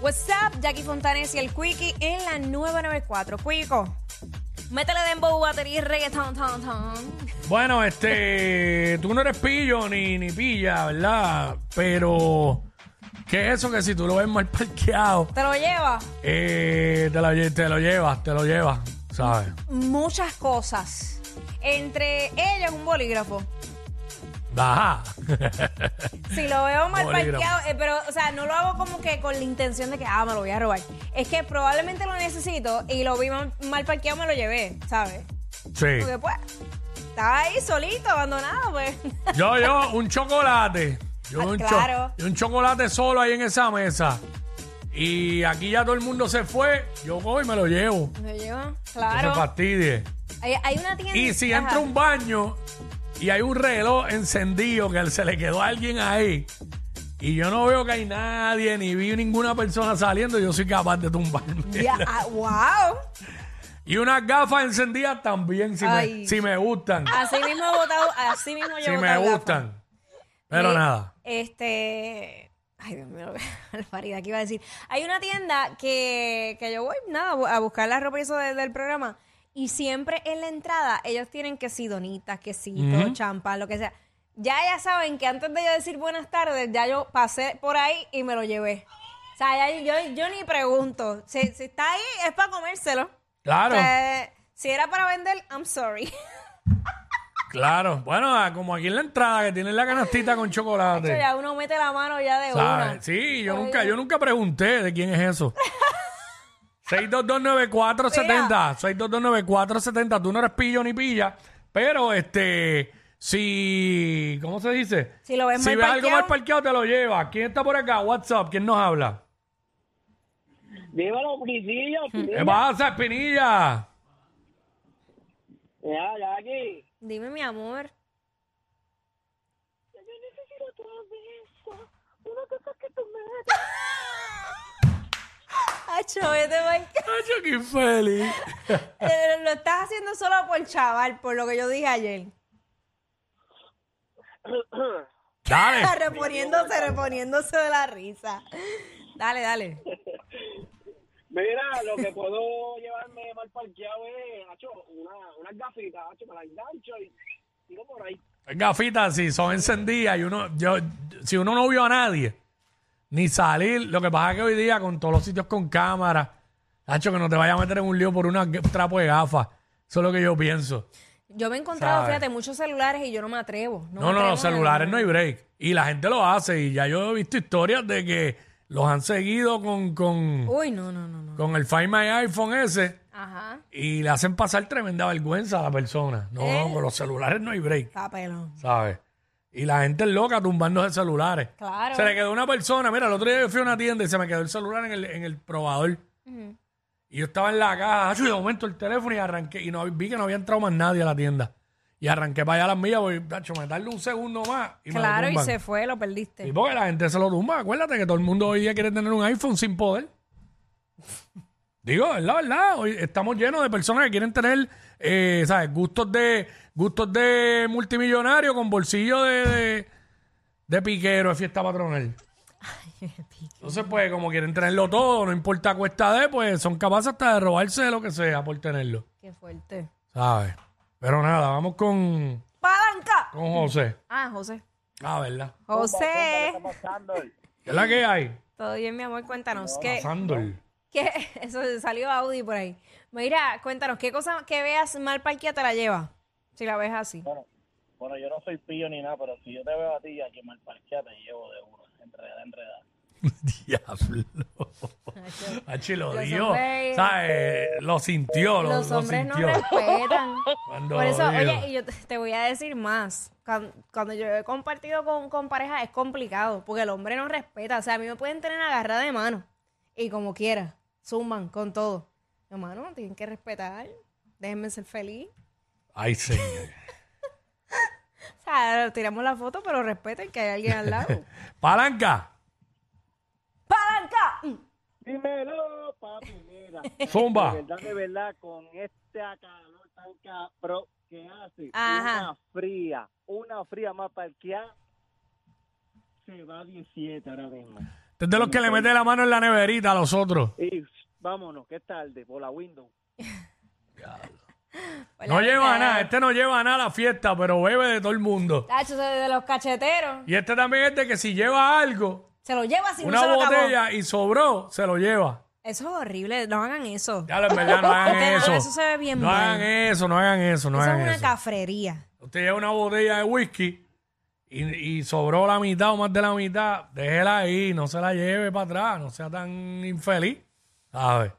What's up, Jackie Fontanes y el Quickie en la 994. Quico, métele dembow, batería y reggaeton, ton, ton. Bueno, este, tú no eres pillo ni, ni pilla, ¿verdad? Pero, ¿qué es eso que si tú lo ves mal parqueado, ¿Te lo lleva? eh, te, lo, te lo llevas, te lo llevas, ¿sabes? Muchas cosas. Entre ellas un bolígrafo. Si lo veo mal Bolígrafo. parqueado, eh, pero, o sea, no lo hago como que con la intención de que, ah, me lo voy a robar. Es que probablemente lo necesito y lo vi mal, mal parqueado, me lo llevé, ¿sabes? Sí. Porque pues, estaba ahí solito, abandonado, pues. Yo, yo, un chocolate. Yo Ah, un, cho- claro. yo un chocolate solo ahí en esa mesa. Y aquí ya todo el mundo se fue. Yo voy y me lo llevo. Me lo llevo, No se claro. fastidie. Hay, hay una tienda. Y si Ajá. entra un baño y hay un reloj encendido que se le quedó a alguien ahí y yo no veo que hay nadie ni vi ninguna persona saliendo, yo soy capaz de tumbarme. Ya, ah, wow. Y unas gafas encendidas también, si, Ay. me, si me gustan. Así mismo he votado, así mismo yo si he me votado gafas. gustan. Pero Eh, nada. Este. Ay, Dios mío, Alfarida, ¿qué iba a decir? Hay una tienda que, que yo voy, nada, a buscar la ropa y eso de- del programa. Y siempre en la entrada ellos tienen que sí, donitas, champán, lo que sea. Ya ya saben que antes de yo decir buenas tardes, ya yo pasé por ahí y me lo llevé. O sea, ya yo, yo ni pregunto. Si, si está ahí, es para comérselo. Claro, O sea, si era para vender, I'm sorry. claro. Bueno, ah, como aquí en la entrada que tienen la canastita con chocolate. ya uno mete la mano ya de ¿Sabes? una. Sí, yo nunca, yo nunca pregunté de quién es eso. 6229470, 6229470, tú no eres pillo ni pilla, pero este, si, ¿cómo se dice? Si lo ves si mal ves algo mal parqueado te lo llevas. ¿Quién está por acá? WhatsApp, ¿quién nos habla? Dímelo, Guisillo. ¿Qué pasa, Espinilla? Ya, ya aquí. Dime, mi amor. Yo necesito tu beso. Una cosa que tú me Acho, vete, yo qué feliz. Eh, Lo estás haciendo solo por chaval, por lo que yo dije ayer. Dale. reponiéndose, reponiéndose de la risa. Dale, dale. Mira, lo que puedo llevarme mal parqueado es, hacho, una, unas gafitas, hacho, me las engancho y tiro por ahí. Gafitas, si son encendidas y uno, yo, si uno no vio a nadie, ni salir, lo que pasa es que hoy día con todos los sitios con cámara, Hacho, que no te vaya a meter en un lío por una trapo de gafas. Eso es lo que yo pienso. Yo me he encontrado, ¿Sabes? fíjate, muchos celulares y yo no me atrevo. No, No, me no, atrevo los a- celulares no hay break. Y la gente lo hace. Y ya yo he visto historias de que los han seguido con, con, Uy, no, no, no, no. con el Find My iPhone ese Ajá. y le hacen pasar tremenda vergüenza a la persona. No, Eh. con los celulares no hay break, Está pelón. ¿sabes? Y la gente es loca tumbándose celulares. Claro. Se le quedó una persona, mira, el otro día yo fui a una tienda y se me quedó el celular en el, en el probador. Y yo estaba en la caja, acho, y de momento el teléfono y arranqué, y no, vi que no había entrado más nadie a la tienda. Y arranqué para allá a las millas, voy, tacho, me tardo un segundo más y me lo Claro, y tumban. se fue, lo perdiste. Y porque la gente se lo tumba. Acuérdate que todo el mundo hoy día quiere tener un iPhone sin poder. Digo, es la verdad. Hoy estamos llenos de personas que quieren tener, eh, ¿sabes? Gustos de gustos de multimillonario con bolsillo de, de, de piquero de fiesta patronal. Entonces, pues, como quieren tenerlo todo, no importa cuesta de, pues son capaces hasta de robarse lo que sea por tenerlo. Qué fuerte. ¿Sabes? Pero nada, vamos con, ¡Palanca! con José. Ah, José. Ah, ¿verdad? José. ¿Qué es la que hay? Todo bien, mi amor, cuéntanos. ¿Qué, Sándor. Qué- Eso salió Audi por ahí. Mira, cuéntanos, ¿qué cosa que veas mal parqueada te la lleva? Si la ves así. Bueno, bueno, yo no soy pillo ni nada, pero si yo te veo a ti aquí mal parqueada, te llevo de uno. Enredada, enredada. Diablo. Hachi lo Los dio. hombres- ¿Sabes? Lo sintió, lo, Los lo hombres no respetan. Cuando Por eso, oye, y yo te, te voy a decir más. Cuando, cuando yo he compartido con, con pareja es complicado, porque el hombre no respeta. O sea, a mí me pueden tener agarrada de mano y como quiera, zumban con todo. Hermano, tienen que respetar. Déjenme ser feliz. Ay, señor. O sea, tiramos la foto, pero respeten que hay alguien al lado. Palanca. ¡Palanca! Mm. Dímelo, papi, mira. Zumba. De verdad, de verdad, con este calor tan cabrón que hace, Ajá. una fría, una fría más parqueada, se va a 17 ahora mismo. Este es de los que le mete la mano en la neverita a los otros. Y vámonos, que es tarde, por la window. No lleva nada, este no lleva nada a la fiesta, pero bebe de todo el mundo. Tacho, ese de los cacheteros. Y este también es de que si lleva algo, Se lo lleva si no una se lo acabó. botella y sobró, se lo lleva. Eso es horrible. No hagan eso. Ya en verdad, no hagan Ustedes- eso. eso se ve bien No mal. hagan eso, no hagan eso, no eso es hagan una eso. cafrería. Usted lleva una botella de whisky y, y sobró la mitad o más de la mitad, déjela ahí, no se la lleve para atrás, no sea tan infeliz. ¿Sabes?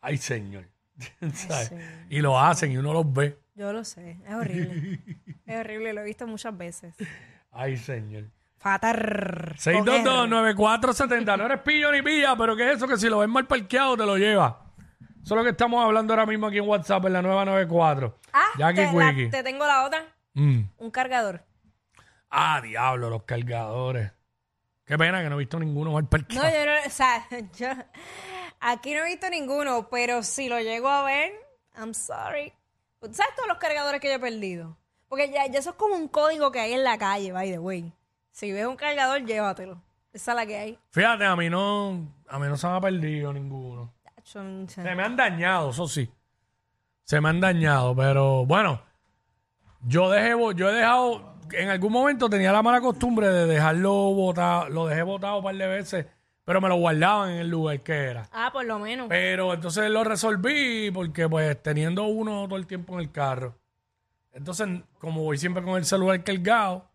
Ay, señor. ¿Sabes? Y lo hacen y uno los ve. Yo lo sé. Es horrible. es horrible. Lo he visto muchas veces. Ay, señor. Fatar. con R. 622-9470. No eres pillo ni pilla, pero ¿qué es eso? Que si lo ves mal parqueado, te lo lleva. Eso es lo que estamos hablando ahora mismo aquí en WhatsApp, en la nueva 94. Ah, Jackie te, la- te tengo la otra. Mm. Un cargador. Ah, diablo, los cargadores. Qué pena que no he visto ninguno mal No, parqueado. yo no, o sea, yo aquí no he visto ninguno, pero si lo llego a ver, I'm sorry. ¿Sabes todos los cargadores que yo he perdido? Porque ya, ya eso es como un código que hay en la calle, by the way. Si ves un cargador, llévatelo. Esa es la que hay. Fíjate, a mí no, a mí no se me ha perdido ninguno. No. Se me han dañado, eso sí. Se me han dañado, pero bueno, yo dejé, bo- yo he dejado, en algún momento tenía la mala costumbre de dejarlo botado, lo dejé botado un par de veces, pero me lo guardaban en el lugar que era. Ah, por lo menos. Pero entonces lo resolví porque pues teniendo uno todo el tiempo en el carro. Entonces, como voy siempre con el celular cargado,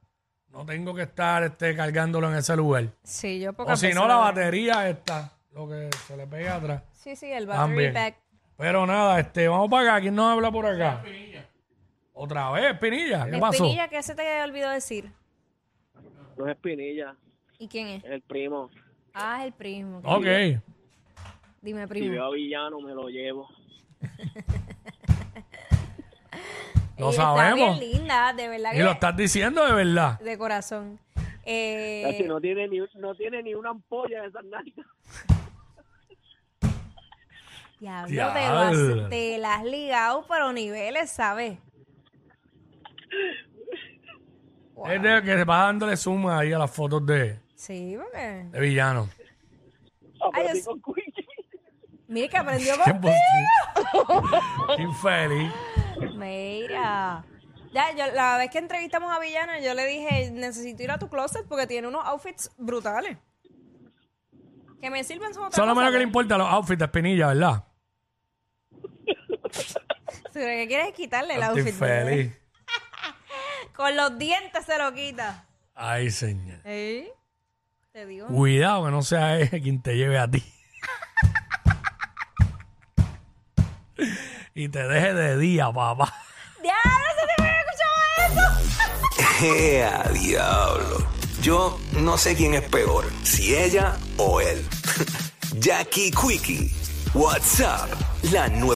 no tengo que estar este, cargándolo en ese lugar. Sí, yo O si veces no, la lo- batería está, lo que se le pega atrás. Sí, sí, el battery También. pack. Pero nada, este, vamos para acá. ¿Quién nos habla por acá? Otra vez, Pinilla. ¿Qué pasó? Espinilla, ¿qué se te olvidó decir? No es Espinilla, ¿Y quién es? es el primo. Ah, es el primo. Ok. Dime, Si primo. veo a Villano, me lo llevo. Lo Ella sabemos. Está bien linda, de verdad Y que lo estás diciendo de verdad. de corazón. Eh, Casi no tiene ni no tiene ni una ampolla de esas nalgas. diablo, Diablo. Te, lo has, te la has ligado, pero niveles, ¿sabes? Es de que se va dándole suma ahí a las fotos de, Sí, porque... de villano. Aprendí es- con Quickie. Mira que aprendió Qué Infeliz. Mira. Ya, yo, la vez que entrevistamos a Villana, yo le dije, necesito ir a tu closet porque tiene unos outfits brutales. Que me sirven son otra Solo cosa, menos que le pero- importa los outfits de Pinilla, ¿verdad? Lo que quieres es quitarle el outfit. bebé. feliz. Con los dientes se lo quita. Ay, señor. ¿Eh? Te digo. Cuidado que no sea él quien te lleve a ti. y te deje de día, papá. ¡Diablo, se te había escuchado eso! ¡Ea, diablo! Yo no sé quién es peor, si ella o él. Jackie Quickie, WhatsApp, la nueva.